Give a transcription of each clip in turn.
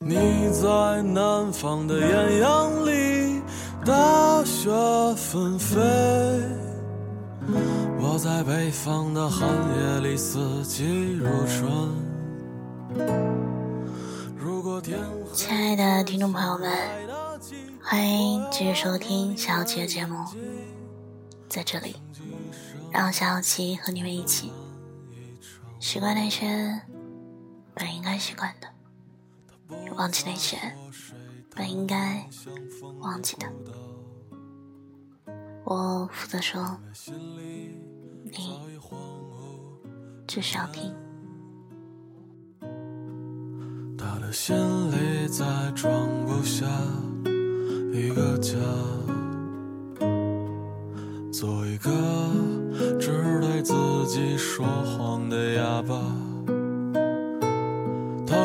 你在南方的艳阳里，大雪纷飞；我在北方的寒夜里，四季如春。如果天亲爱的听众朋友们，欢迎继续收听小七的节目，在这里，让小七和你们一起习惯那些本应该习惯的。忘记那些本应该忘记的，我负责说，你至少听。他的心里再装不下一个家，做一个只对自己说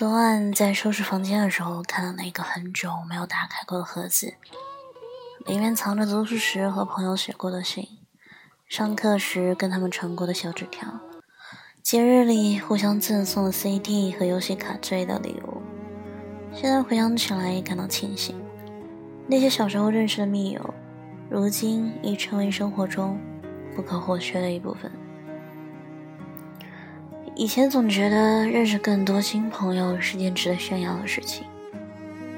昨晚在收拾房间的时候，看到了一个很久没有打开过的盒子，里面藏着读书时和朋友写过的信，上课时跟他们传过的小纸条，节日里互相赠送的 CD 和游戏卡之类的礼物。现在回想起来，也感到庆幸，那些小时候认识的密友，如今已成为生活中不可或缺的一部分。以前总觉得认识更多新朋友是件值得炫耀的事情，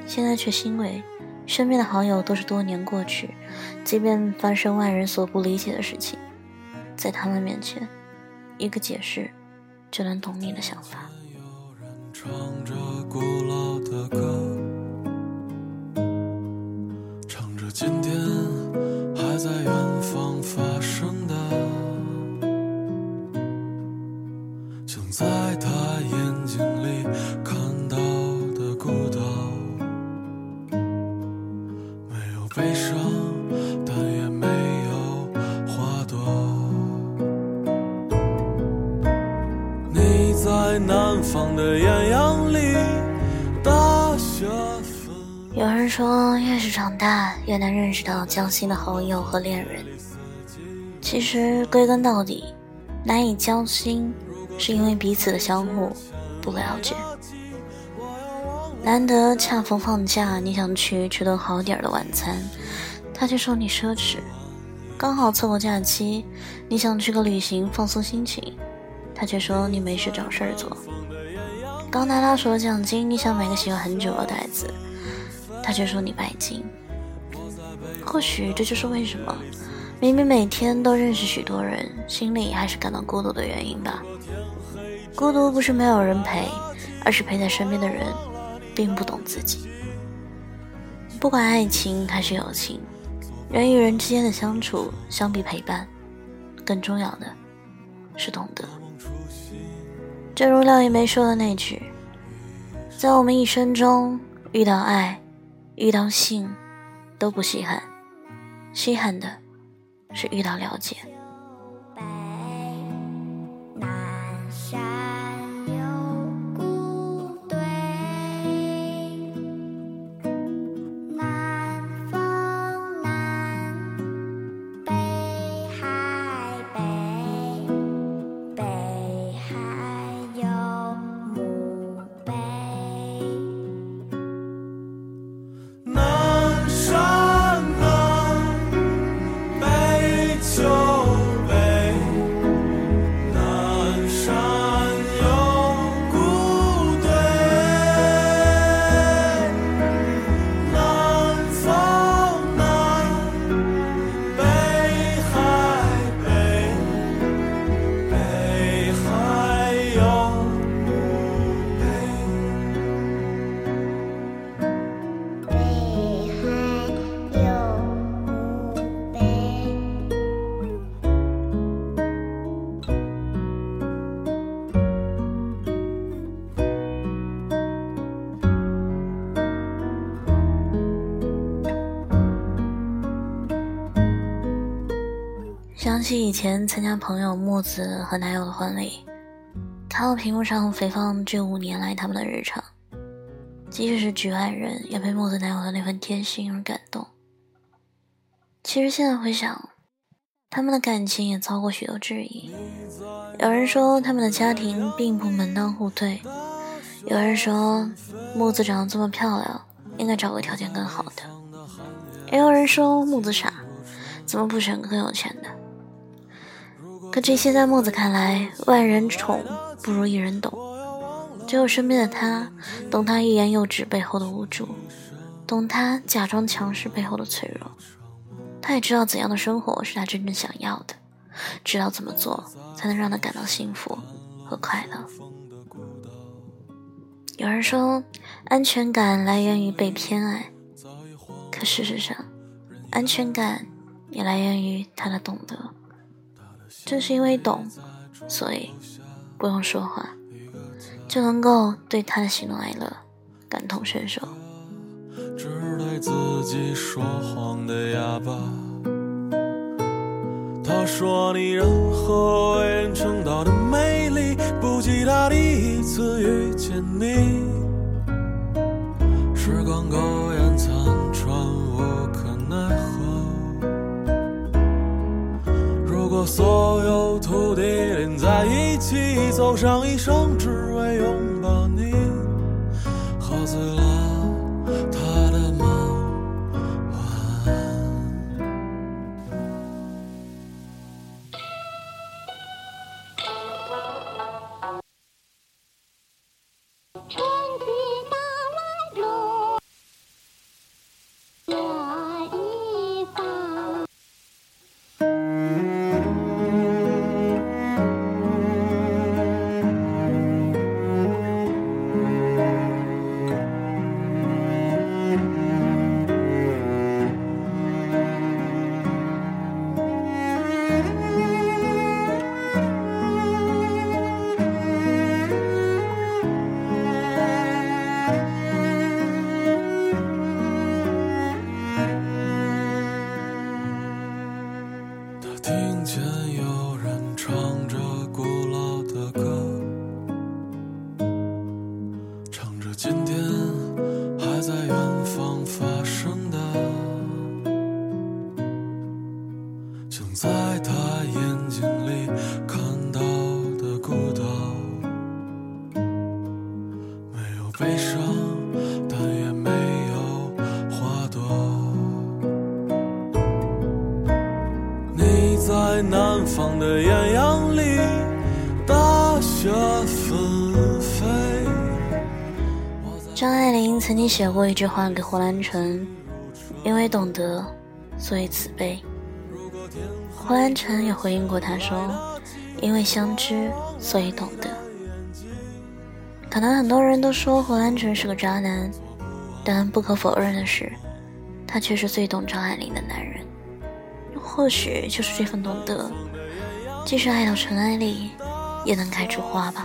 现在却欣慰，身边的好友都是多年过去，即便发生外人所不理解的事情，在他们面前，一个解释就能懂你的想法。唱着古老的歌，唱着今天还在远方发悲伤，但也没有花朵。你在南方的艳阳里，大雪纷。有人说，越是长大，越难认识到交心的好友和恋人。其实归根到底，难以交心。是因为彼此的相互不了解，难得恰逢放假，你想去吃顿好点的晚餐，他却说你奢侈；刚好错过假期，你想去个旅行放松心情，他却说你没事找事儿做；刚拿到手的奖金，你想买个喜欢很久的袋子，他却说你拜金。或许这就是为什么明明每天都认识许多人，心里还是感到孤独的原因吧。孤独不是没有人陪，而是陪在身边的人并不懂自己。不管爱情还是友情，人与人之间的相处，相比陪伴，更重要的是懂得。正如廖一梅说的那句：“在我们一生中，遇到爱，遇到性，都不稀罕，稀罕的是遇到了解。”想起以前参加朋友木子和男友的婚礼，看到屏幕上回放这五年来他们的日常，即使是局外人，也被木子男友的那份贴心而感动。其实现在回想，他们的感情也遭过许多质疑。有人说他们的家庭并不门当户对，有人说木子长得这么漂亮，应该找个条件更好的，也有人说木子傻。怎么不选更有钱的？可这些在木子看来，万人宠不如一人懂。只有身边的他，懂他欲言又止背后的无助，懂他假装强势背后的脆弱。他也知道怎样的生活是他真正想要的，知道怎么做才能让他感到幸福和快乐。有人说，安全感来源于被偏爱，可事实上，安全感。也来源于他的懂得，正是因为懂，所以不用说话，就能够对他的喜怒哀乐感同身受。只对自己说谎的哑巴。他说你任何为人称道的美丽，不及他第一次遇见你。时光苟延残喘。无可奈何。如果所，走上一生，只前有张爱玲曾经写过一句话给胡兰成：“因为懂得，所以慈悲。”胡兰成也回应过他说：“因为相知，所以懂得。”可能很多人都说胡兰成是个渣男，但不可否认的是，他却是最懂张爱玲的男人。或许就是这份懂得，即使爱到尘埃里，也能开出花吧。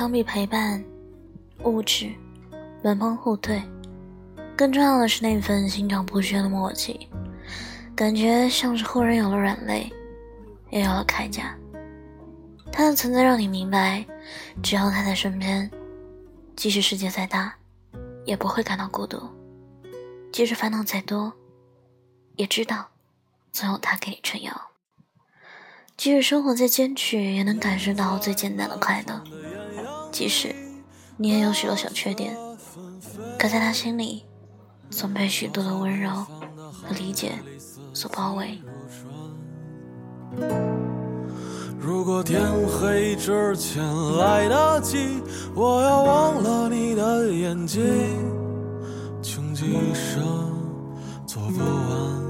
相比陪伴、物质、门帮户对，更重要的是那份心照不宣的默契。感觉像是忽然有了软肋，也有了铠甲。他的存在让你明白，只要他在身边，即使世界再大，也不会感到孤独；即使烦恼再多，也知道总有他给你撑腰；即使生活再艰巨，也能感受到最简单的快乐；即使你也有许多小缺点，可在他心里，总被许多的温柔和理解。所包围。如果天黑之前来得及，我要忘了你的眼睛。穷极一生做不完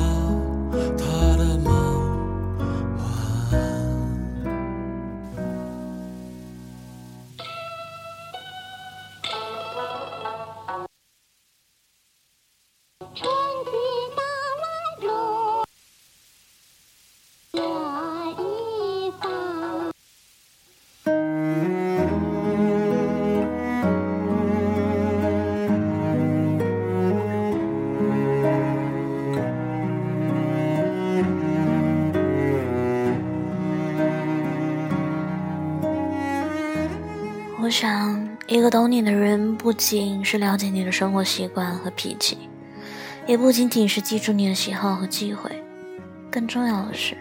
想，一个懂你的人，不仅是了解你的生活习惯和脾气，也不仅仅是记住你的喜好和忌讳，更重要的是，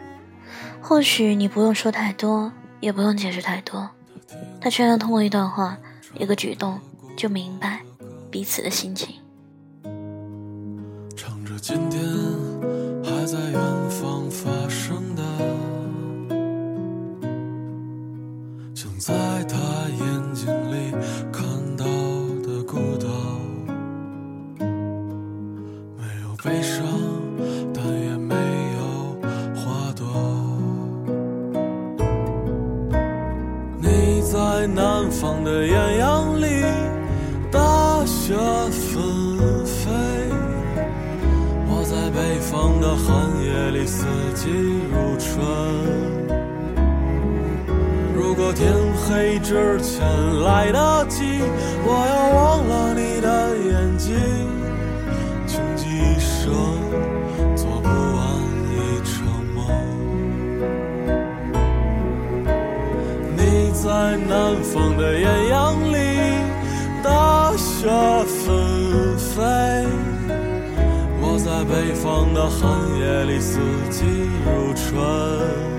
或许你不用说太多，也不用解释太多，他却能通过一段话、一个举动，就明白彼此的心情。唱着今天还在远方发生在他眼睛里看到的孤岛，没有悲伤，但也没有花朵。你在南方的艳阳黑之前来得及，我要忘了你的眼睛。穷极一生做不完一场梦。你在南方的艳阳里，大雪纷飞；我在北方的寒夜里，四季如春。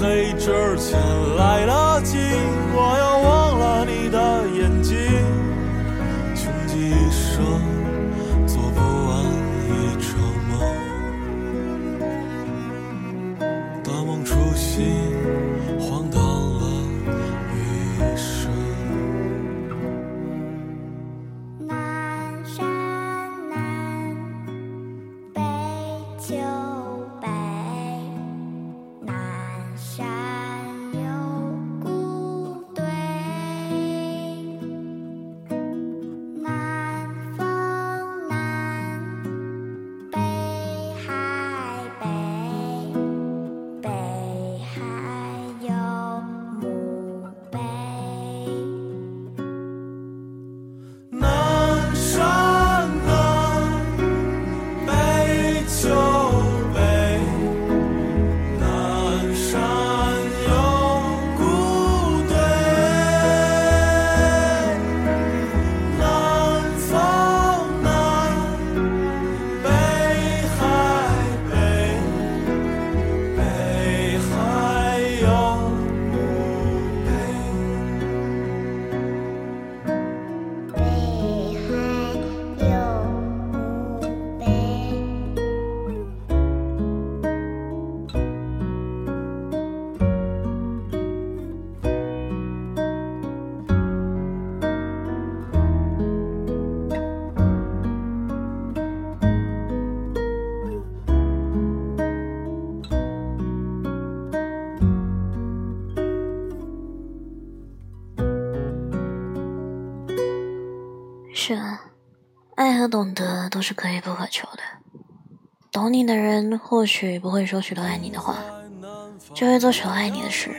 黑之前来得及，都是可遇不可求的。懂你的人或许不会说许多爱你的话，就会做少爱你的事。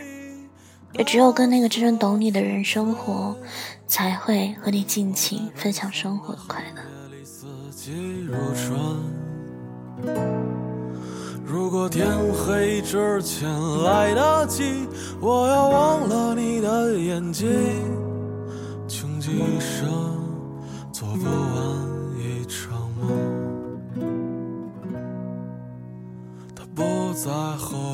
也只有跟那个真正懂你的人生活，才会和你尽情分享生活的快乐。如果天黑之前来得及，我要忘了你的眼睛，穷极一生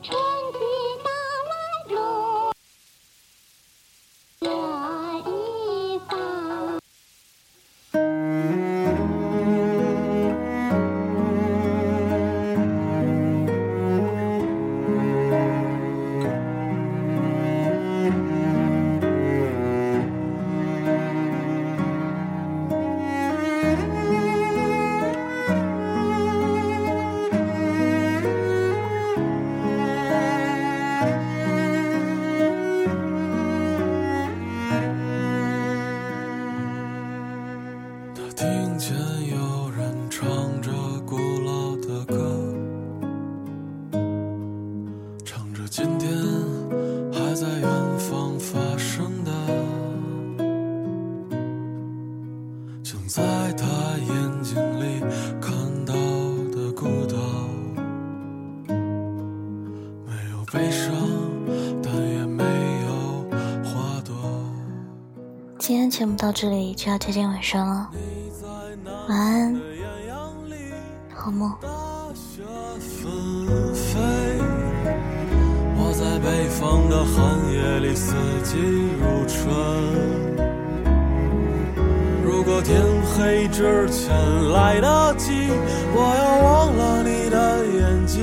今到这里就要接近尾声了，晚安，好梦。我在北方的寒夜里四季如春。如果天黑之前来得及，我要忘了你的眼睛，